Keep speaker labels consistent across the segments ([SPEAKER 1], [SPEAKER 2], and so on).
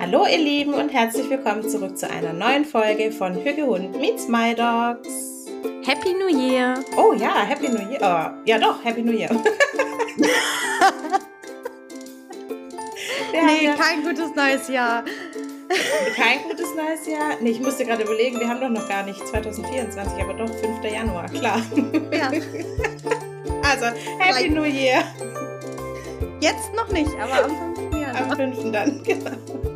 [SPEAKER 1] Hallo ihr Lieben und herzlich willkommen zurück zu einer neuen Folge von Hüge Hund meets My Dogs.
[SPEAKER 2] Happy New Year!
[SPEAKER 1] Oh ja, Happy New Year. Oh, ja doch, Happy New Year.
[SPEAKER 2] nee, ja kein gutes neues Jahr.
[SPEAKER 1] Kein gutes neues Jahr? Nee, ich musste gerade überlegen, wir haben doch noch gar nicht 2024, aber doch 5. Januar, klar. Ja. Also, Happy. New Year.
[SPEAKER 2] Jetzt noch nicht, aber am 5.
[SPEAKER 1] Januar. Am 5. dann, genau.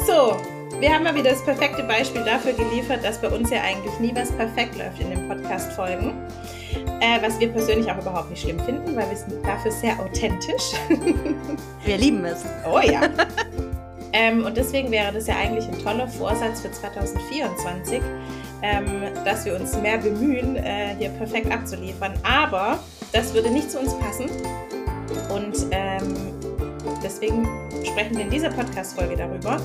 [SPEAKER 1] So, wir haben mal wieder das perfekte Beispiel dafür geliefert, dass bei uns ja eigentlich nie was perfekt läuft in den Podcast-Folgen. Äh, was wir persönlich auch überhaupt nicht schlimm finden, weil wir sind dafür sehr authentisch.
[SPEAKER 2] Wir lieben es.
[SPEAKER 1] Oh ja. ähm, und deswegen wäre das ja eigentlich ein toller Vorsatz für 2024, ähm, dass wir uns mehr bemühen, äh, hier perfekt abzuliefern. Aber das würde nicht zu uns passen. Und ähm, deswegen sprechen wir in dieser Podcast-Folge darüber,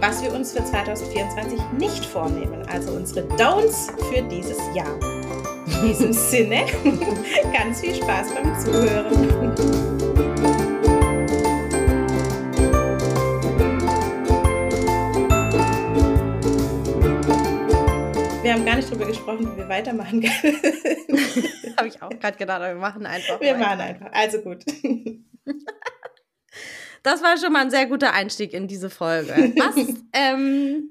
[SPEAKER 1] was wir uns für 2024 nicht vornehmen. Also unsere Don'ts für dieses Jahr. In diesem Sinne, ganz viel Spaß beim Zuhören. Wir haben gar nicht darüber gesprochen, wie wir weitermachen können.
[SPEAKER 2] Habe ich auch gerade gedacht, aber wir machen einfach.
[SPEAKER 1] Wir weiter. machen einfach. Also gut.
[SPEAKER 2] Das war schon mal ein sehr guter Einstieg in diese Folge. Was? ähm,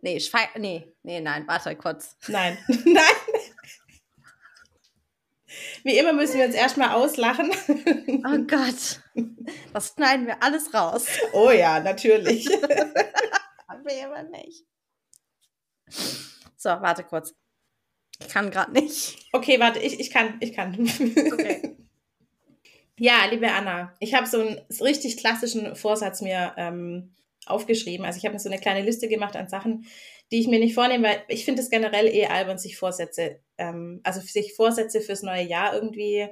[SPEAKER 2] nee, Schwe nee, nee, nein, warte kurz.
[SPEAKER 1] Nein, nein. Wie immer müssen wir uns erstmal auslachen.
[SPEAKER 2] Oh Gott. Das schneiden wir alles raus.
[SPEAKER 1] Oh ja, natürlich.
[SPEAKER 2] Haben wir aber nicht. So, warte kurz. Ich kann gerade nicht.
[SPEAKER 1] Okay, warte, ich, ich kann, ich kann. Okay. Ja, liebe Anna, ich habe so einen richtig klassischen Vorsatz mir ähm, aufgeschrieben. Also ich habe mir so eine kleine Liste gemacht an Sachen, die ich mir nicht vornehme, weil ich finde es generell eh albern, sich Vorsätze, ähm, also sich Vorsätze fürs neue Jahr irgendwie,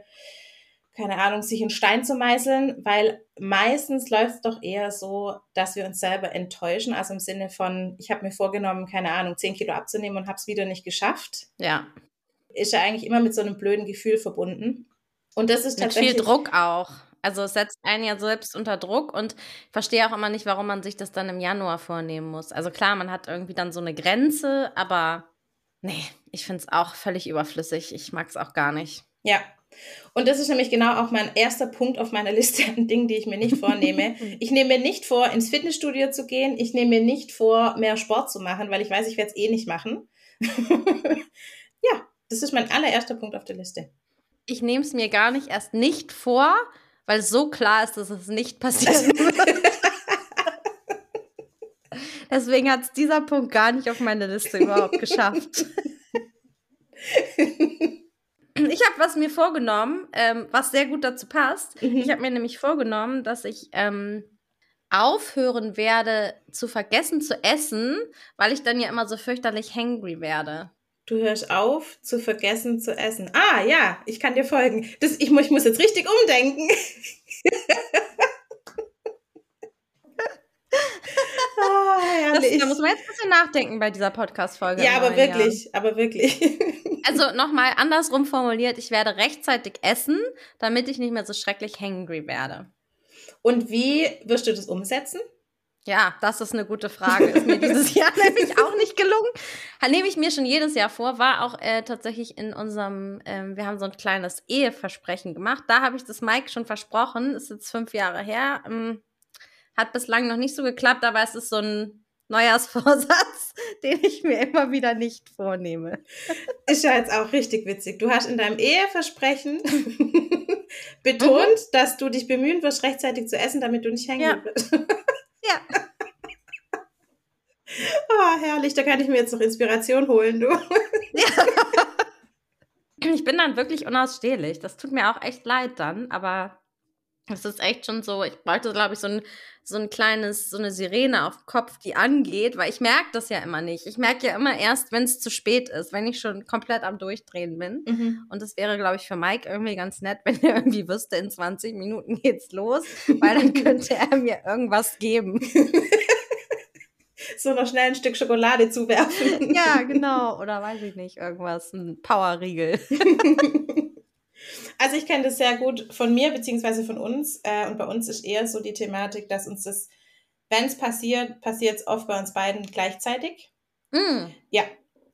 [SPEAKER 1] keine Ahnung, sich in Stein zu meißeln, weil meistens läuft es doch eher so, dass wir uns selber enttäuschen. Also im Sinne von, ich habe mir vorgenommen, keine Ahnung, 10 Kilo abzunehmen und habe es wieder nicht geschafft.
[SPEAKER 2] Ja.
[SPEAKER 1] Ist ja eigentlich immer mit so einem blöden Gefühl verbunden. Und das ist
[SPEAKER 2] tatsächlich. Mit viel Druck auch. Also es setzt einen ja selbst unter Druck und ich verstehe auch immer nicht, warum man sich das dann im Januar vornehmen muss. Also klar, man hat irgendwie dann so eine Grenze, aber nee, ich finde es auch völlig überflüssig. Ich mag es auch gar nicht.
[SPEAKER 1] Ja. Und das ist nämlich genau auch mein erster Punkt auf meiner Liste an Dingen, die ich mir nicht vornehme. ich nehme mir nicht vor, ins Fitnessstudio zu gehen. Ich nehme mir nicht vor, mehr Sport zu machen, weil ich weiß, ich werde es eh nicht machen. ja, das ist mein allererster Punkt auf der Liste
[SPEAKER 2] ich nehme es mir gar nicht erst nicht vor, weil so klar ist, dass es nicht passieren wird. Deswegen hat es dieser Punkt gar nicht auf meine Liste überhaupt geschafft. ich habe was mir vorgenommen, ähm, was sehr gut dazu passt. Mhm. Ich habe mir nämlich vorgenommen, dass ich ähm, aufhören werde zu vergessen zu essen, weil ich dann ja immer so fürchterlich hangry werde.
[SPEAKER 1] Du hörst auf, zu vergessen zu essen. Ah, ja, ich kann dir folgen. Das, ich, ich muss jetzt richtig umdenken.
[SPEAKER 2] oh, das, da muss man jetzt ein bisschen nachdenken bei dieser Podcast-Folge.
[SPEAKER 1] Ja, aber wirklich, Jahr. aber wirklich.
[SPEAKER 2] also nochmal andersrum formuliert, ich werde rechtzeitig essen, damit ich nicht mehr so schrecklich hangry werde.
[SPEAKER 1] Und wie wirst du das umsetzen?
[SPEAKER 2] Ja, das ist eine gute Frage. Ist mir dieses Jahr nämlich auch nicht gelungen. Nehme ich mir schon jedes Jahr vor, war auch äh, tatsächlich in unserem, ähm, wir haben so ein kleines Eheversprechen gemacht. Da habe ich das Mike schon versprochen, ist jetzt fünf Jahre her. Ähm, hat bislang noch nicht so geklappt, aber es ist so ein Neujahrsvorsatz, den ich mir immer wieder nicht vornehme.
[SPEAKER 1] Ist ja jetzt auch richtig witzig. Du hast in deinem Eheversprechen betont, mhm. dass du dich bemühen wirst, rechtzeitig zu essen, damit du nicht hängen ja. wirst. Ja. Oh, herrlich, da kann ich mir jetzt noch Inspiration holen, du. Ja.
[SPEAKER 2] Ich bin dann wirklich unausstehlich. Das tut mir auch echt leid dann, aber es ist echt schon so, ich bräuchte, glaube ich, so ein, so ein kleines, so eine Sirene auf dem Kopf, die angeht, weil ich merke das ja immer nicht. Ich merke ja immer erst, wenn es zu spät ist, wenn ich schon komplett am Durchdrehen bin. Mhm. Und das wäre, glaube ich, für Mike irgendwie ganz nett, wenn er irgendwie wüsste, in 20 Minuten geht's los, weil dann könnte er mir irgendwas geben.
[SPEAKER 1] so noch schnell ein Stück Schokolade zuwerfen.
[SPEAKER 2] ja, genau. Oder weiß ich nicht, irgendwas, ein Powerriegel.
[SPEAKER 1] Also ich kenne das sehr gut von mir beziehungsweise von uns. Äh, und bei uns ist eher so die Thematik, dass uns das wenn es passiert, passiert es oft bei uns beiden gleichzeitig.
[SPEAKER 2] Mm.
[SPEAKER 1] Ja.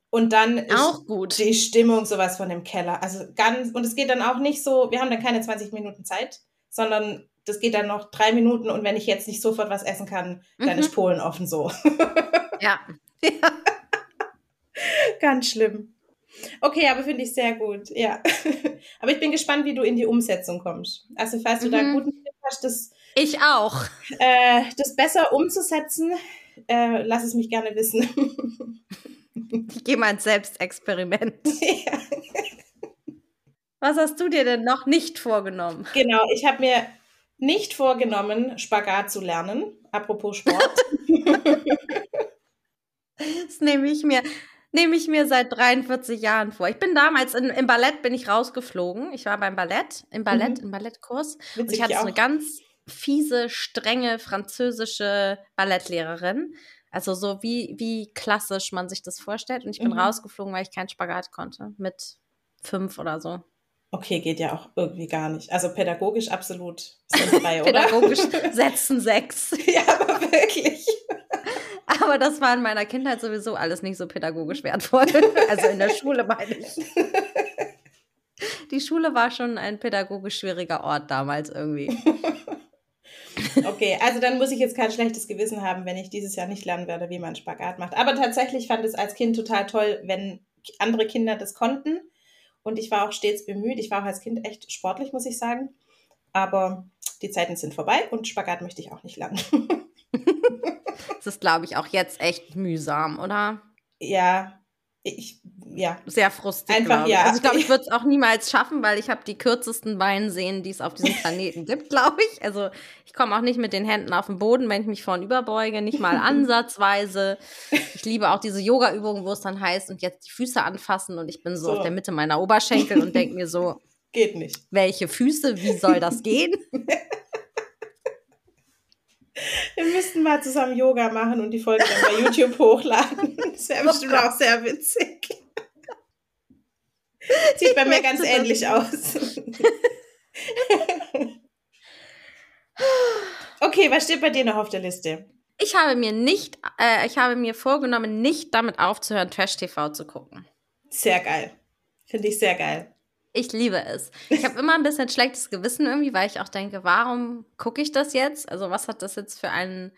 [SPEAKER 1] Und dann ist
[SPEAKER 2] Auch gut.
[SPEAKER 1] die Stimmung sowas von dem Keller. Also ganz, und es geht dann auch nicht so, wir haben dann keine 20 Minuten Zeit, sondern das geht dann noch drei Minuten und wenn ich jetzt nicht sofort was essen kann, dann
[SPEAKER 2] Mhm.
[SPEAKER 1] ist Polen offen so.
[SPEAKER 2] Ja.
[SPEAKER 1] Ganz schlimm. Okay, aber finde ich sehr gut, ja. aber ich bin gespannt, wie du in die Umsetzung kommst. Also falls du da einen
[SPEAKER 2] Mhm.
[SPEAKER 1] guten Tipp hast, das,
[SPEAKER 2] Ich auch.
[SPEAKER 1] äh, das besser umzusetzen, äh, lass es mich gerne wissen.
[SPEAKER 2] Ich gehe mal ins Selbstexperiment.
[SPEAKER 1] ja.
[SPEAKER 2] Was hast du dir denn noch nicht vorgenommen?
[SPEAKER 1] Genau, ich habe mir nicht vorgenommen, Spagat zu lernen. Apropos Sport.
[SPEAKER 2] Das nehme ich mir, nehme ich mir seit 43 Jahren vor. Ich bin damals in, im Ballett bin ich rausgeflogen. Ich war beim Ballett, im Ballett,
[SPEAKER 1] Mhm.
[SPEAKER 2] im Ballettkurs. Und
[SPEAKER 1] Witzig,
[SPEAKER 2] ich hatte so eine ganz fiese, strenge französische Ballettlehrerin. Also so wie, wie klassisch man sich das vorstellt. Und ich bin
[SPEAKER 1] Mhm.
[SPEAKER 2] rausgeflogen, weil ich keinen Spagat konnte. Mit fünf oder so.
[SPEAKER 1] Okay, geht ja auch irgendwie gar nicht. Also pädagogisch absolut sinnfrei, oder?
[SPEAKER 2] Pädagogisch setzen sechs.
[SPEAKER 1] ja, aber wirklich.
[SPEAKER 2] Aber das war in meiner Kindheit sowieso alles nicht so pädagogisch wertvoll. Also in der Schule meine ich. Die Schule war schon ein pädagogisch schwieriger Ort damals irgendwie.
[SPEAKER 1] Okay, also dann muss ich jetzt kein schlechtes Gewissen haben, wenn ich dieses Jahr nicht lernen werde, wie man Spagat macht. Aber tatsächlich fand es als Kind total toll, wenn andere Kinder das konnten. Und ich war auch stets bemüht. Ich war auch als Kind echt sportlich, muss ich sagen. Aber die Zeiten sind vorbei und Spagat möchte ich auch nicht lernen.
[SPEAKER 2] Das ist, glaube ich, auch jetzt echt mühsam, oder?
[SPEAKER 1] ja, ich, ja.
[SPEAKER 2] Sehr frustrierend.
[SPEAKER 1] Einfach, ja.
[SPEAKER 2] Also ich glaube, ich würde es auch niemals schaffen, weil ich habe die kürzesten Beinsehnen, die es auf diesem Planeten gibt, glaube ich. Also ich komme auch nicht mit den Händen auf den Boden, wenn ich mich vorn überbeuge, nicht mal ansatzweise. Ich liebe auch diese Yoga-Übungen, wo es dann heißt, und jetzt die Füße anfassen und ich bin so,
[SPEAKER 1] So.
[SPEAKER 2] auf der Mitte meiner Oberschenkel und denke mir so,
[SPEAKER 1] Geht nicht.
[SPEAKER 2] welche Füße, wie soll das gehen?
[SPEAKER 1] Wir müssten mal zusammen Yoga machen und die Folge dann bei YouTube hochladen. Das wäre bestimmt auch sehr witzig. Sieht bei mir ganz ähnlich aus. Okay, was steht bei dir noch auf der Liste?
[SPEAKER 2] Ich habe mir nicht, äh, ich habe mir vorgenommen, nicht damit aufzuhören, Trash-TV zu gucken.
[SPEAKER 1] Sehr geil. Finde ich sehr geil.
[SPEAKER 2] Ich liebe es. Ich habe immer ein bisschen schlechtes Gewissen irgendwie, weil ich auch denke, warum gucke ich das jetzt? Also was hat das jetzt für einen,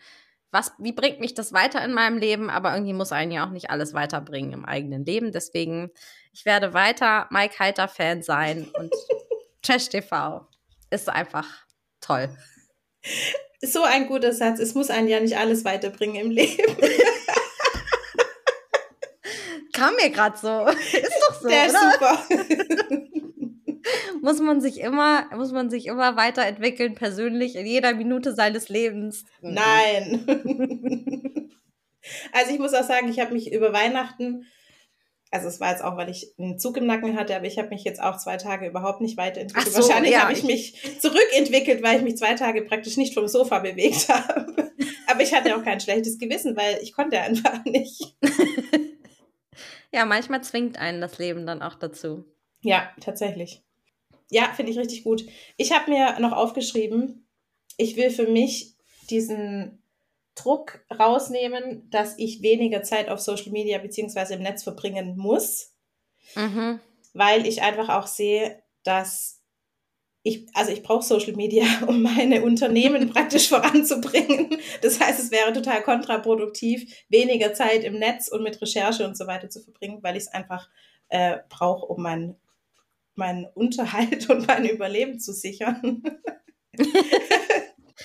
[SPEAKER 2] was, wie bringt mich das weiter in meinem Leben? Aber irgendwie muss einen ja auch nicht alles weiterbringen im eigenen Leben. Deswegen, ich werde weiter Mike Heiter Fan sein und Trash TV ist einfach toll.
[SPEAKER 1] So ein guter Satz. Es muss einen ja nicht alles weiterbringen im Leben.
[SPEAKER 2] Kam mir gerade so. Ist doch so,
[SPEAKER 1] Der ist
[SPEAKER 2] oder?
[SPEAKER 1] super.
[SPEAKER 2] Muss man sich immer, muss man sich immer weiterentwickeln, persönlich, in jeder Minute seines Lebens.
[SPEAKER 1] Nein. Also ich muss auch sagen, ich habe mich über Weihnachten, also es war jetzt auch, weil ich einen Zug im Nacken hatte, aber ich habe mich jetzt auch zwei Tage überhaupt nicht weiterentwickelt.
[SPEAKER 2] So,
[SPEAKER 1] Wahrscheinlich
[SPEAKER 2] ja,
[SPEAKER 1] habe ich
[SPEAKER 2] ich-
[SPEAKER 1] mich zurückentwickelt, weil ich mich zwei Tage praktisch nicht vom Sofa bewegt habe. Aber ich hatte auch kein schlechtes Gewissen, weil ich konnte einfach nicht.
[SPEAKER 2] Ja, manchmal zwingt einen das Leben dann auch dazu.
[SPEAKER 1] Ja, tatsächlich. Ja, finde ich richtig gut. Ich habe mir noch aufgeschrieben, ich will für mich diesen Druck rausnehmen, dass ich weniger Zeit auf Social Media beziehungsweise im Netz verbringen muss,
[SPEAKER 2] Mhm.
[SPEAKER 1] weil ich einfach auch sehe, dass ich, also ich brauche Social Media, um meine Unternehmen praktisch voranzubringen. Das heißt, es wäre total kontraproduktiv, weniger Zeit im Netz und mit Recherche und so weiter zu verbringen, weil ich es einfach äh, brauche, um meinen meinen Unterhalt und mein Überleben zu sichern.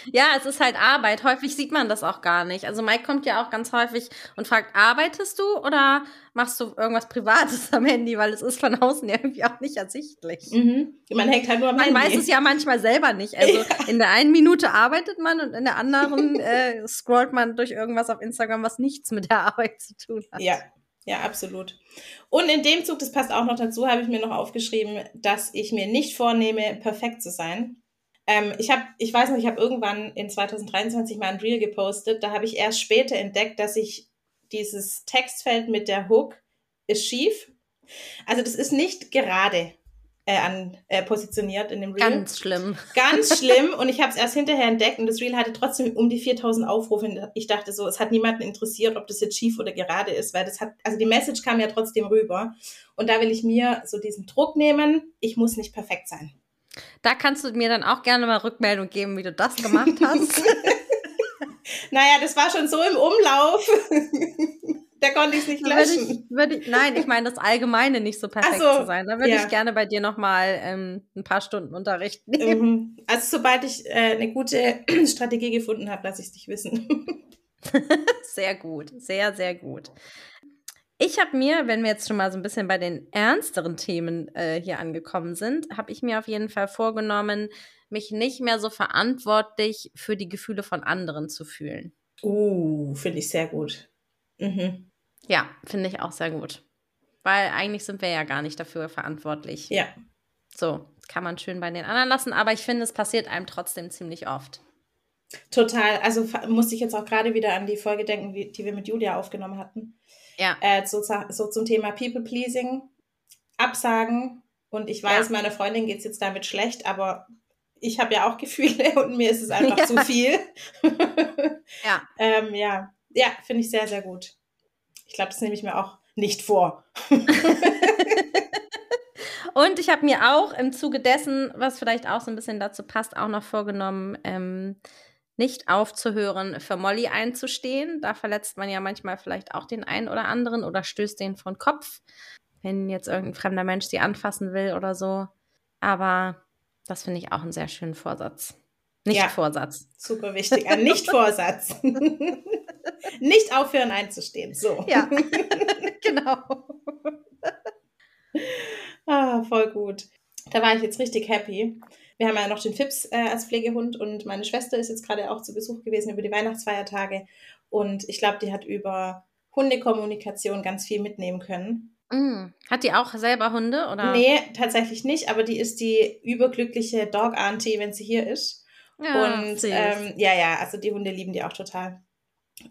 [SPEAKER 2] Ja, es ist halt Arbeit. Häufig sieht man das auch gar nicht. Also Mike kommt ja auch ganz häufig und fragt, arbeitest du oder machst du irgendwas Privates am Handy? Weil es ist von außen ja irgendwie auch nicht ersichtlich.
[SPEAKER 1] Mhm. Man hängt halt nur am
[SPEAKER 2] Man
[SPEAKER 1] Handy.
[SPEAKER 2] weiß es ja manchmal selber nicht. Also in der einen Minute arbeitet man und in der anderen äh, scrollt man durch irgendwas auf Instagram, was nichts mit der Arbeit zu tun hat.
[SPEAKER 1] Ja, ja, absolut. Und in dem Zug, das passt auch noch dazu, habe ich mir noch aufgeschrieben, dass ich mir nicht vornehme, perfekt zu sein. Ähm, ich habe, ich weiß noch, ich habe irgendwann in 2023 mal ein Reel gepostet. Da habe ich erst später entdeckt, dass ich dieses Textfeld mit der Hook ist schief. Also das ist nicht gerade. Äh, an, äh, positioniert in dem
[SPEAKER 2] Reel. Ganz schlimm.
[SPEAKER 1] Ganz schlimm. Und ich habe es erst hinterher entdeckt und das Reel hatte trotzdem um die 4000 Aufrufe. Ich dachte so, es hat niemanden interessiert, ob das jetzt schief oder gerade ist, weil das hat, also die Message kam ja trotzdem rüber. Und da will ich mir so diesen Druck nehmen, ich muss nicht perfekt sein.
[SPEAKER 2] Da kannst du mir dann auch gerne mal Rückmeldung geben, wie du das gemacht hast.
[SPEAKER 1] naja, das war schon so im Umlauf. da konnte ich es nicht löschen.
[SPEAKER 2] Würde ich, würde ich, nein, ich meine das Allgemeine nicht so perfekt so, zu sein. Da würde ja. ich gerne bei dir nochmal ähm, ein paar Stunden Unterricht nehmen.
[SPEAKER 1] Mhm. Also sobald ich äh, eine gute Strategie gefunden habe, lasse ich es dich wissen.
[SPEAKER 2] sehr gut, sehr, sehr gut. Ich habe mir, wenn wir jetzt schon mal so ein bisschen bei den ernsteren Themen äh, hier angekommen sind, habe ich mir auf jeden Fall vorgenommen, mich nicht mehr so verantwortlich für die Gefühle von anderen zu fühlen.
[SPEAKER 1] Uh, finde ich sehr gut. Mhm.
[SPEAKER 2] Ja, finde ich auch sehr gut. Weil eigentlich sind wir ja gar nicht dafür verantwortlich.
[SPEAKER 1] Ja.
[SPEAKER 2] So, kann man schön bei den anderen lassen, aber ich finde, es passiert einem trotzdem ziemlich oft.
[SPEAKER 1] Total. Also musste ich jetzt auch gerade wieder an die Folge denken, die wir mit Julia aufgenommen hatten.
[SPEAKER 2] Ja.
[SPEAKER 1] Äh, so, so, zum Thema People-Pleasing, Absagen. Und ich weiß, ja. meiner Freundin geht es jetzt damit schlecht, aber ich habe ja auch Gefühle und mir ist es einfach ja. zu viel.
[SPEAKER 2] ja.
[SPEAKER 1] ähm, ja, ja finde ich sehr, sehr gut. Ich glaube, das nehme ich mir auch nicht vor.
[SPEAKER 2] und ich habe mir auch im Zuge dessen, was vielleicht auch so ein bisschen dazu passt, auch noch vorgenommen, ähm, nicht aufzuhören, für Molly einzustehen. Da verletzt man ja manchmal vielleicht auch den einen oder anderen oder stößt den von Kopf, wenn jetzt irgendein fremder Mensch sie anfassen will oder so. Aber das finde ich auch einen sehr schönen Vorsatz. Nicht ja, Vorsatz.
[SPEAKER 1] Super wichtig. Ein Nicht-Vorsatz. nicht aufhören einzustehen. So.
[SPEAKER 2] Ja, genau.
[SPEAKER 1] ah, voll gut. Da war ich jetzt richtig happy. Wir haben ja noch den Fips äh, als Pflegehund und meine Schwester ist jetzt gerade auch zu Besuch gewesen über die Weihnachtsfeiertage. Und ich glaube, die hat über Hundekommunikation ganz viel mitnehmen können.
[SPEAKER 2] Mm. Hat die auch selber Hunde? Oder?
[SPEAKER 1] Nee, tatsächlich nicht, aber die ist die überglückliche Dog-Auntie, wenn sie hier ist. Ja, und ähm, ja, ja, also die Hunde lieben die auch total.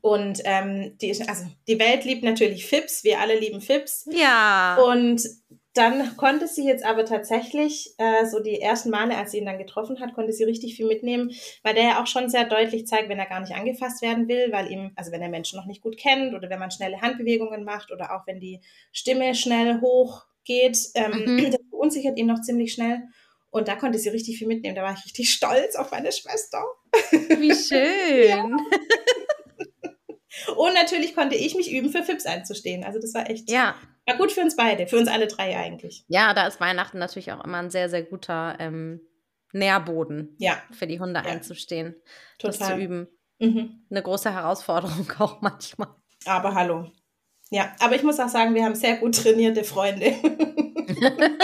[SPEAKER 1] Und ähm, die also die Welt liebt natürlich Fips, wir alle lieben Fips.
[SPEAKER 2] Ja.
[SPEAKER 1] Und dann konnte sie jetzt aber tatsächlich, äh, so die ersten Male, als sie ihn dann getroffen hat, konnte sie richtig viel mitnehmen, weil der ja auch schon sehr deutlich zeigt, wenn er gar nicht angefasst werden will, weil ihm, also wenn er Menschen noch nicht gut kennt oder wenn man schnelle Handbewegungen macht oder auch wenn die Stimme schnell hoch geht, ähm, mhm. das verunsichert ihn noch ziemlich schnell. Und da konnte sie richtig viel mitnehmen. Da war ich richtig stolz auf meine Schwester.
[SPEAKER 2] Wie schön. ja.
[SPEAKER 1] Und natürlich konnte ich mich üben, für Fips einzustehen. Also das war echt
[SPEAKER 2] ja.
[SPEAKER 1] war gut für uns beide, für uns alle drei eigentlich.
[SPEAKER 2] Ja, da ist Weihnachten natürlich auch immer ein sehr, sehr guter ähm, Nährboden
[SPEAKER 1] ja.
[SPEAKER 2] für die Hunde ja. einzustehen. Total. Das zu üben.
[SPEAKER 1] Mhm.
[SPEAKER 2] Eine große Herausforderung auch manchmal.
[SPEAKER 1] Aber hallo. Ja, aber ich muss auch sagen, wir haben sehr gut trainierte Freunde.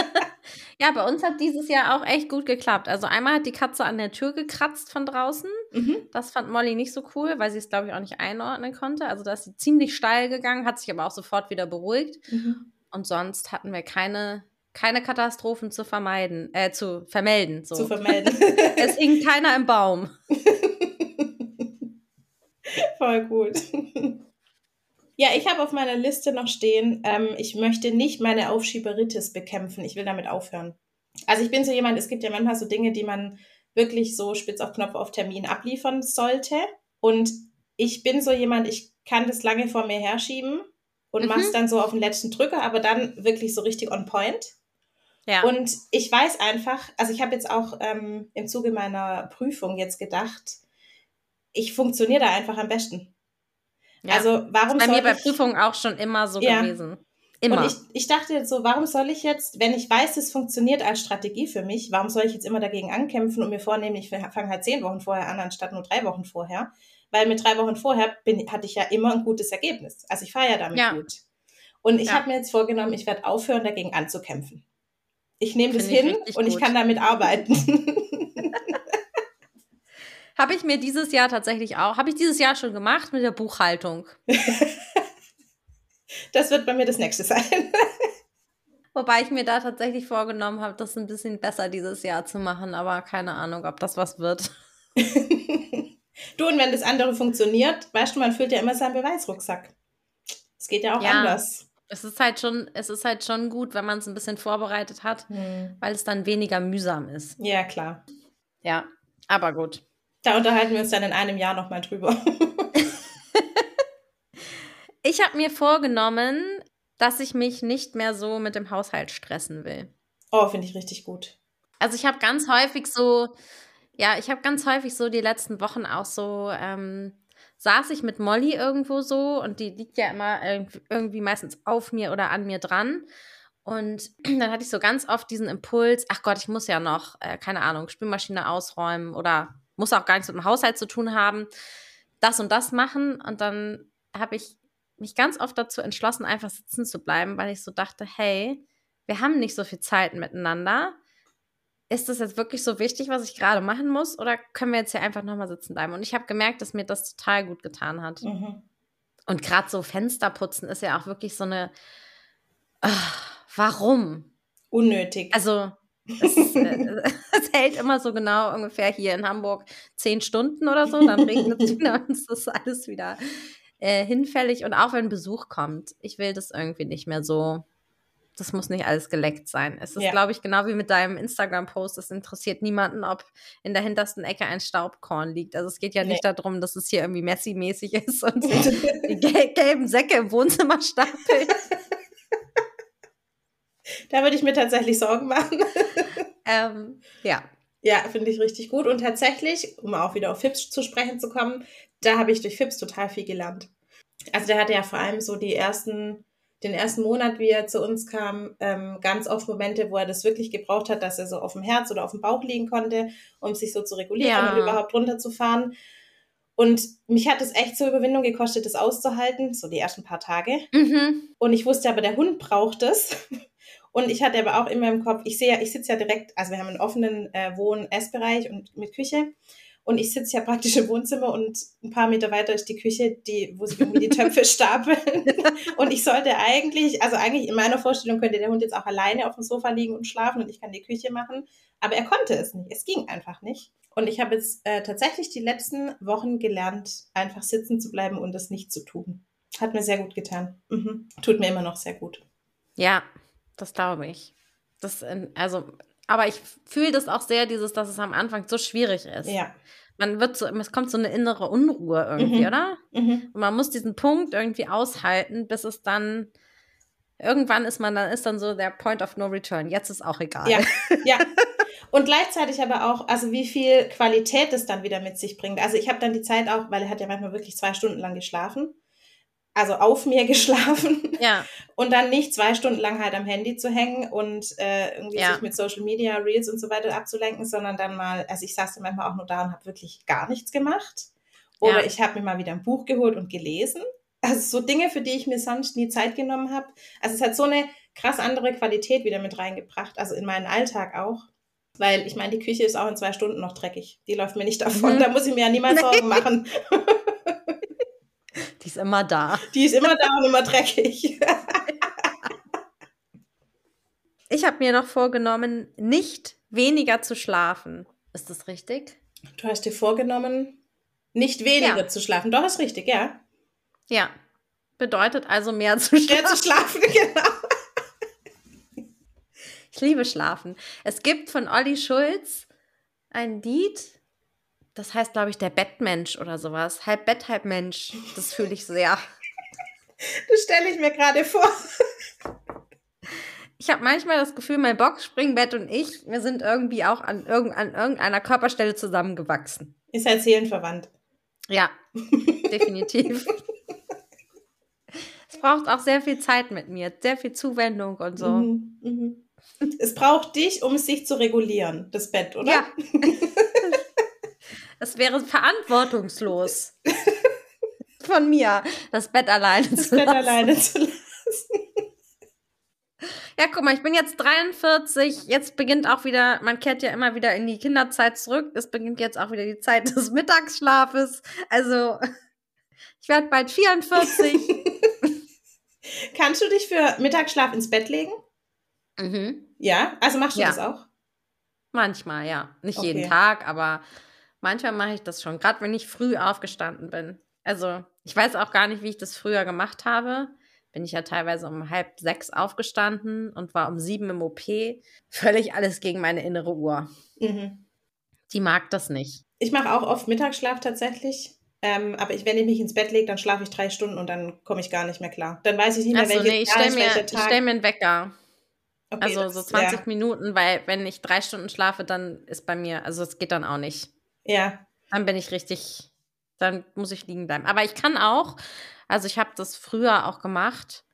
[SPEAKER 2] Ja, bei uns hat dieses Jahr auch echt gut geklappt. Also einmal hat die Katze an der Tür gekratzt von draußen.
[SPEAKER 1] Mhm.
[SPEAKER 2] Das fand Molly nicht so cool, weil sie es, glaube ich, auch nicht einordnen konnte. Also da ist sie ziemlich steil gegangen, hat sich aber auch sofort wieder beruhigt.
[SPEAKER 1] Mhm.
[SPEAKER 2] Und sonst hatten wir keine, keine Katastrophen zu vermeiden, äh, zu vermelden. So.
[SPEAKER 1] Zu vermelden.
[SPEAKER 2] es hing keiner im Baum.
[SPEAKER 1] Voll gut. Ja, ich habe auf meiner Liste noch stehen, ähm, ich möchte nicht meine Aufschieberitis bekämpfen. Ich will damit aufhören. Also ich bin so jemand, es gibt ja manchmal so Dinge, die man wirklich so spitz auf Knopf auf Termin abliefern sollte. Und ich bin so jemand, ich kann das lange vor mir herschieben und mhm. mach's dann so auf den letzten Drücker, aber dann wirklich so richtig on point.
[SPEAKER 2] Ja.
[SPEAKER 1] Und ich weiß einfach, also ich habe jetzt auch ähm, im Zuge meiner Prüfung jetzt gedacht, ich funktioniere da einfach am besten. Ja. Also warum
[SPEAKER 2] ist bei mir bei Prüfungen auch schon immer so ja. gewesen. Immer.
[SPEAKER 1] Und ich, ich dachte jetzt so, warum soll ich jetzt, wenn ich weiß, es funktioniert als Strategie für mich, warum soll ich jetzt immer dagegen ankämpfen und mir vornehmen, ich fange halt zehn Wochen vorher an, anstatt nur drei Wochen vorher? Weil mit drei Wochen vorher bin, hatte ich ja immer ein gutes Ergebnis. Also ich fahre ja damit ja. gut. Und ich ja. habe mir jetzt vorgenommen, ich werde aufhören, dagegen anzukämpfen. Ich nehme das hin und gut. ich kann damit arbeiten.
[SPEAKER 2] Habe ich mir dieses Jahr tatsächlich auch, habe ich dieses Jahr schon gemacht mit der Buchhaltung.
[SPEAKER 1] das wird bei mir das nächste sein.
[SPEAKER 2] Wobei ich mir da tatsächlich vorgenommen habe, das ein bisschen besser dieses Jahr zu machen, aber keine Ahnung, ob das was wird.
[SPEAKER 1] du, und wenn das andere funktioniert, weißt du, man füllt ja immer seinen Beweisrucksack. Es geht ja auch ja. anders.
[SPEAKER 2] Es ist halt schon, es ist halt schon gut, wenn man es ein bisschen vorbereitet hat, hm. weil es dann weniger mühsam ist.
[SPEAKER 1] Ja, klar.
[SPEAKER 2] Ja, aber gut.
[SPEAKER 1] Da unterhalten wir uns dann in einem Jahr nochmal drüber.
[SPEAKER 2] ich habe mir vorgenommen, dass ich mich nicht mehr so mit dem Haushalt stressen will.
[SPEAKER 1] Oh, finde ich richtig gut.
[SPEAKER 2] Also ich habe ganz häufig so, ja, ich habe ganz häufig so die letzten Wochen auch so, ähm, saß ich mit Molly irgendwo so und die liegt ja immer irgendwie meistens auf mir oder an mir dran. Und dann hatte ich so ganz oft diesen Impuls, ach Gott, ich muss ja noch, äh, keine Ahnung, Spülmaschine ausräumen oder muss auch gar nichts mit dem Haushalt zu tun haben, das und das machen. Und dann habe ich mich ganz oft dazu entschlossen, einfach sitzen zu bleiben, weil ich so dachte, hey, wir haben nicht so viel Zeit miteinander. Ist das jetzt wirklich so wichtig, was ich gerade machen muss? Oder können wir jetzt hier einfach nochmal sitzen bleiben? Und ich habe gemerkt, dass mir das total gut getan hat. Mhm. Und gerade so Fenster putzen ist ja auch wirklich so eine. Ach, warum?
[SPEAKER 1] Unnötig.
[SPEAKER 2] Also, es, äh, es, hält immer so genau ungefähr hier in Hamburg zehn Stunden oder so. Dann regnet es wieder und es ist alles wieder äh, hinfällig. Und auch wenn Besuch kommt, ich will das irgendwie nicht mehr so das muss nicht alles geleckt sein. Es ist, ja. glaube ich, genau wie mit deinem Instagram-Post. Es interessiert niemanden, ob in der hintersten Ecke ein Staubkorn liegt. Also es geht ja nee. nicht darum, dass es hier irgendwie Messi-mäßig ist und die gel gelben Säcke im Wohnzimmer stapeln.
[SPEAKER 1] Da würde ich mir tatsächlich Sorgen machen.
[SPEAKER 2] ähm, ja.
[SPEAKER 1] Ja, finde ich richtig gut. Und tatsächlich, um auch wieder auf Fips zu sprechen zu kommen, da habe ich durch Fips total viel gelernt. Also der hatte ja vor allem so die ersten den ersten Monat, wie er zu uns kam, ähm, ganz oft Momente, wo er das wirklich gebraucht hat, dass er so auf dem Herz oder auf dem Bauch liegen konnte, um sich so zu regulieren ja. und überhaupt runterzufahren. Und mich hat es echt zur Überwindung gekostet, das auszuhalten, so die ersten paar Tage. Mhm. Und ich wusste aber, der Hund braucht es. Und ich hatte aber auch in meinem Kopf, ich sehe ja, ich sitze ja direkt, also wir haben einen offenen äh, Wohn-Essbereich und mit Küche. Und ich sitze ja praktisch im Wohnzimmer und ein paar Meter weiter ist die Küche, die, wo sich irgendwie die Töpfe stapeln. und ich sollte eigentlich, also eigentlich in meiner Vorstellung könnte der Hund jetzt auch alleine auf dem Sofa liegen und schlafen und ich kann die Küche machen. Aber er konnte es nicht. Es ging einfach nicht. Und ich habe jetzt äh, tatsächlich die letzten Wochen gelernt, einfach sitzen zu bleiben und es nicht zu tun. Hat mir sehr gut getan. Mhm. Tut mir immer noch sehr gut.
[SPEAKER 2] Ja, das glaube ich. Das, also aber ich fühle das auch sehr, dieses, dass es am Anfang so schwierig ist.
[SPEAKER 1] Ja.
[SPEAKER 2] Man wird so, es kommt so eine innere Unruhe irgendwie, mhm. oder? Mhm. Und man muss diesen Punkt irgendwie aushalten, bis es dann irgendwann ist man dann ist dann so der Point of No Return. Jetzt ist auch egal.
[SPEAKER 1] Ja, ja. Und gleichzeitig aber auch, also wie viel Qualität es dann wieder mit sich bringt. Also ich habe dann die Zeit auch, weil er hat ja manchmal wirklich zwei Stunden lang geschlafen also auf mir geschlafen
[SPEAKER 2] ja.
[SPEAKER 1] und dann nicht zwei Stunden lang halt am Handy zu hängen und äh, irgendwie ja. sich mit Social Media, Reels und so weiter abzulenken, sondern dann mal, also ich saß dann manchmal auch nur da und habe wirklich gar nichts gemacht. Oder ja. ich habe mir mal wieder ein Buch geholt und gelesen. Also so Dinge, für die ich mir sonst nie Zeit genommen habe. Also es hat so eine krass andere Qualität wieder mit reingebracht, also in meinen Alltag auch. Weil ich meine, die Küche ist auch in zwei Stunden noch dreckig. Die läuft mir nicht davon. Mhm. Da muss ich mir ja niemals Sorgen machen.
[SPEAKER 2] Die ist immer da.
[SPEAKER 1] Die ist immer da und immer dreckig.
[SPEAKER 2] ich habe mir noch vorgenommen, nicht weniger zu schlafen. Ist das richtig?
[SPEAKER 1] Du hast dir vorgenommen, nicht weniger ja. zu schlafen. Doch, ist richtig, ja.
[SPEAKER 2] Ja. Bedeutet also mehr zu schlafen.
[SPEAKER 1] Mehr zu schlafen, genau.
[SPEAKER 2] Ich liebe Schlafen. Es gibt von Olli Schulz ein Lied, das heißt, glaube ich, der Bettmensch oder sowas. Halb Bett, halb Mensch. Das fühle ich sehr.
[SPEAKER 1] Das stelle ich mir gerade vor.
[SPEAKER 2] Ich habe manchmal das Gefühl, mein Boxspringbett und ich, wir sind irgendwie auch an, irgend, an irgendeiner Körperstelle zusammengewachsen.
[SPEAKER 1] Ist halt seelenverwandt.
[SPEAKER 2] Ja, definitiv. es braucht auch sehr viel Zeit mit mir, sehr viel Zuwendung und so. Mhm,
[SPEAKER 1] mhm. Es braucht dich, um es sich zu regulieren, das Bett, oder?
[SPEAKER 2] Ja. Es wäre verantwortungslos von mir, das Bett alleine das zu Bett lassen. alleine zu lassen. Ja, guck mal, ich bin jetzt 43. Jetzt beginnt auch wieder, man kehrt ja immer wieder in die Kinderzeit zurück. Es beginnt jetzt auch wieder die Zeit des Mittagsschlafes. Also, ich werde bald 44.
[SPEAKER 1] Kannst du dich für Mittagsschlaf ins Bett legen?
[SPEAKER 2] Mhm.
[SPEAKER 1] Ja, also machst du ja. das auch?
[SPEAKER 2] Manchmal, ja. Nicht okay. jeden Tag, aber Manchmal mache ich das schon, gerade wenn ich früh aufgestanden bin. Also, ich weiß auch gar nicht, wie ich das früher gemacht habe. bin ich ja teilweise um halb sechs aufgestanden und war um sieben im OP. Völlig alles gegen meine innere Uhr. Mhm. Die mag das nicht.
[SPEAKER 1] Ich mache auch oft Mittagsschlaf tatsächlich. Ähm, aber ich, wenn ich mich ins Bett lege, dann schlafe ich drei Stunden und dann komme ich gar nicht mehr klar. Dann weiß ich nicht mehr,
[SPEAKER 2] Achso, welche nee, ich stelle mir, stell mir einen Wecker. Okay, also das, so 20 ja. Minuten, weil wenn ich drei Stunden schlafe, dann ist bei mir, also es geht dann auch nicht.
[SPEAKER 1] Ja.
[SPEAKER 2] Dann bin ich richtig, dann muss ich liegen bleiben. Aber ich kann auch, also ich habe das früher auch gemacht.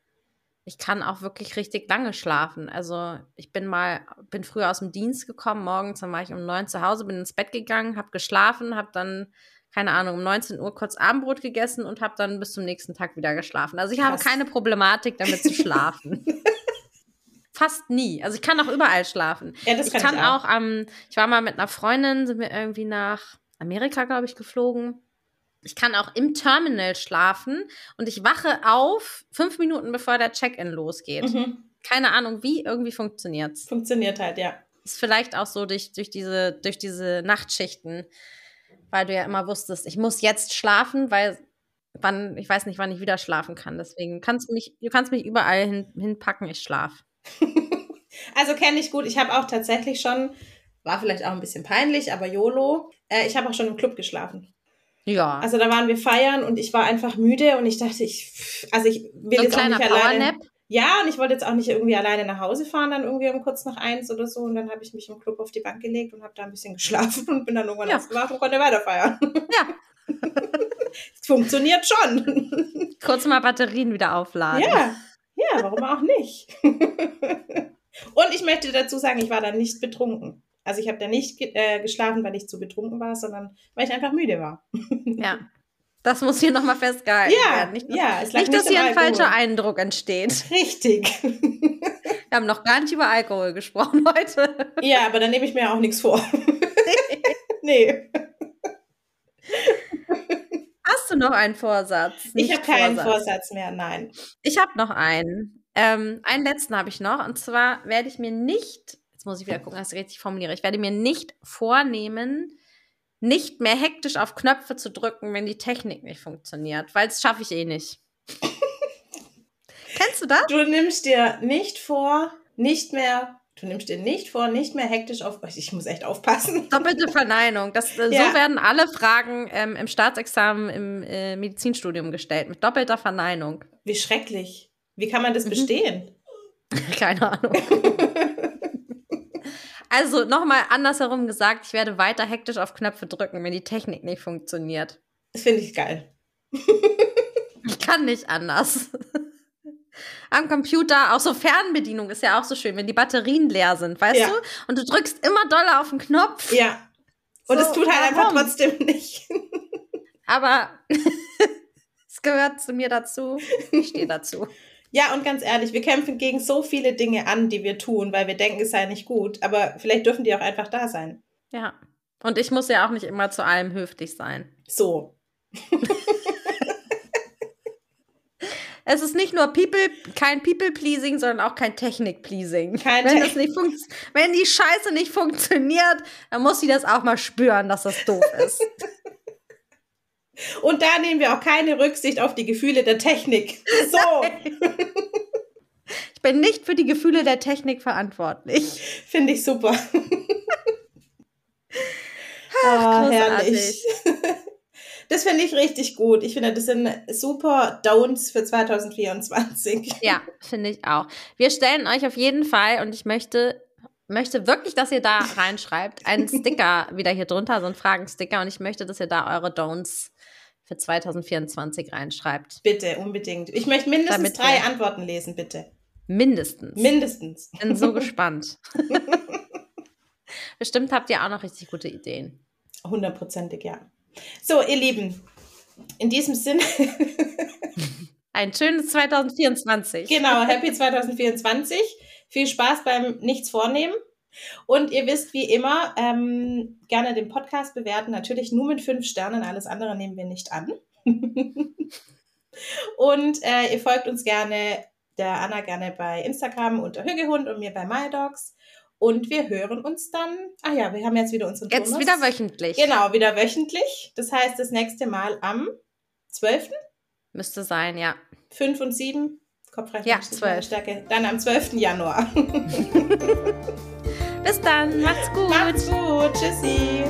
[SPEAKER 2] Ich kann auch wirklich richtig lange schlafen. Also ich bin mal, bin früher aus dem Dienst gekommen, morgens, dann war ich um neun zu Hause, bin ins Bett gegangen, habe geschlafen, habe dann keine Ahnung, um 19 Uhr kurz Abendbrot gegessen und habe dann bis zum nächsten Tag wieder geschlafen. Also ich Krass. habe keine Problematik damit zu schlafen. Fast nie. Also ich kann auch überall schlafen. Ja, das kann ich kann ich auch. auch ähm, ich war mal mit einer Freundin, sind wir irgendwie nach Amerika, glaube ich, geflogen. Ich kann auch im Terminal schlafen und ich wache auf fünf Minuten bevor der Check-in losgeht. Mhm. Keine Ahnung, wie irgendwie funktioniert es.
[SPEAKER 1] Funktioniert halt, ja.
[SPEAKER 2] Ist vielleicht auch so durch, durch, diese, durch diese Nachtschichten, weil du ja immer wusstest, ich muss jetzt schlafen, weil wann, ich weiß nicht, wann ich wieder schlafen kann. Deswegen kannst du mich, du kannst mich überall hin, hinpacken, ich schlaf.
[SPEAKER 1] also kenne ich gut. Ich habe auch tatsächlich schon, war vielleicht auch ein bisschen peinlich, aber YOLO, äh, ich habe auch schon im Club geschlafen.
[SPEAKER 2] Ja.
[SPEAKER 1] Also da waren wir feiern und ich war einfach müde und ich dachte, ich, also ich will so jetzt auch nicht alleine. Ja, und ich wollte jetzt auch nicht irgendwie alleine nach Hause fahren, dann irgendwie um kurz nach eins oder so. Und dann habe ich mich im Club auf die Bank gelegt und habe da ein bisschen geschlafen und bin dann irgendwann ja. aufgewacht und konnte weiter feiern. Ja. Es funktioniert schon.
[SPEAKER 2] Kurz mal Batterien wieder aufladen.
[SPEAKER 1] Ja, ja, warum auch nicht? und ich möchte dazu sagen, ich war dann nicht betrunken. Also ich habe da nicht äh, geschlafen, weil ich zu betrunken war, sondern weil ich einfach müde war.
[SPEAKER 2] ja. Das muss hier nochmal festgehalten
[SPEAKER 1] ja,
[SPEAKER 2] werden.
[SPEAKER 1] Nicht, dass, ja,
[SPEAKER 2] es nicht, dass hier ein Alkohol. falscher Eindruck entsteht.
[SPEAKER 1] Richtig.
[SPEAKER 2] Wir haben noch gar nicht über Alkohol gesprochen heute.
[SPEAKER 1] Ja, aber dann nehme ich mir auch nichts vor. nee.
[SPEAKER 2] Hast du noch einen Vorsatz?
[SPEAKER 1] Nicht ich habe keinen Vorsatz mehr, nein.
[SPEAKER 2] Ich habe noch einen. Ähm, einen letzten habe ich noch. Und zwar werde ich mir nicht jetzt muss ich wieder gucken, dass ich richtig formuliere. Ich werde mir nicht vornehmen, nicht mehr hektisch auf Knöpfe zu drücken, wenn die Technik nicht funktioniert, weil das schaffe ich eh nicht. Kennst du das?
[SPEAKER 1] Du nimmst dir nicht vor, nicht mehr Du nimmst dir nicht vor, nicht mehr hektisch auf. Ich muss echt aufpassen.
[SPEAKER 2] Doppelte Verneinung. Das, äh, ja. So werden alle Fragen ähm, im Staatsexamen im äh, Medizinstudium gestellt, mit doppelter Verneinung.
[SPEAKER 1] Wie schrecklich. Wie kann man das mhm. bestehen?
[SPEAKER 2] Keine Ahnung. Also nochmal andersherum gesagt, ich werde weiter hektisch auf Knöpfe drücken, wenn die Technik nicht funktioniert.
[SPEAKER 1] Das finde ich geil.
[SPEAKER 2] ich kann nicht anders. Am Computer, auch so Fernbedienung ist ja auch so schön, wenn die Batterien leer sind, weißt ja. du? Und du drückst immer doller auf den Knopf.
[SPEAKER 1] Ja. Und so, es tut halt warum? einfach trotzdem nicht.
[SPEAKER 2] Aber es gehört zu mir dazu. Ich stehe dazu.
[SPEAKER 1] Ja, und ganz ehrlich, wir kämpfen gegen so viele Dinge an, die wir tun, weil wir denken, es sei nicht gut. Aber vielleicht dürfen die auch einfach da sein.
[SPEAKER 2] Ja. Und ich muss ja auch nicht immer zu allem höflich sein.
[SPEAKER 1] So.
[SPEAKER 2] es ist nicht nur People, kein People-Pleasing, sondern auch kein Technik-Pleasing. Kein wenn, Te wenn die Scheiße nicht funktioniert, dann muss sie das auch mal spüren, dass das doof ist.
[SPEAKER 1] Und da nehmen wir auch keine Rücksicht auf die Gefühle der Technik. So.
[SPEAKER 2] Ich bin nicht für die Gefühle der Technik verantwortlich.
[SPEAKER 1] Finde ich super. Ach, oh, herrlich. Das finde ich richtig gut. Ich finde, das sind super Downs für 2024.
[SPEAKER 2] Ja, finde ich auch. Wir stellen euch auf jeden Fall, und ich möchte, möchte wirklich, dass ihr da reinschreibt, einen Sticker wieder hier drunter, so einen Fragensticker. Und ich möchte, dass ihr da eure Don'ts für 2024 reinschreibt.
[SPEAKER 1] Bitte, unbedingt. Ich möchte mindestens Damit drei. Antworten lesen, bitte.
[SPEAKER 2] Mindestens.
[SPEAKER 1] Mindestens.
[SPEAKER 2] Bin so gespannt. Bestimmt habt ihr auch noch richtig gute Ideen.
[SPEAKER 1] Hundertprozentig, ja. So, ihr Lieben, in diesem Sinne.
[SPEAKER 2] Ein schönes 2024.
[SPEAKER 1] Genau, happy 2024. Viel Spaß beim Nichts vornehmen. Und ihr wisst wie immer, ähm, gerne den Podcast bewerten, natürlich nur mit fünf Sternen, alles andere nehmen wir nicht an. und äh, ihr folgt uns gerne, der Anna gerne bei Instagram unter Hügehund und mir bei MyDogs. Und wir hören uns dann, ah ja, wir haben jetzt wieder unseren
[SPEAKER 2] Jetzt Turnus. wieder wöchentlich.
[SPEAKER 1] Genau, wieder wöchentlich. Das heißt, das nächste Mal am 12.
[SPEAKER 2] Müsste sein, ja.
[SPEAKER 1] 5 und 7 Kopfreich
[SPEAKER 2] ja, 12.
[SPEAKER 1] Stärke. Dann am 12. Januar.
[SPEAKER 2] Bis dann. Macht's gut.
[SPEAKER 1] Macht's gut. Tschüssi.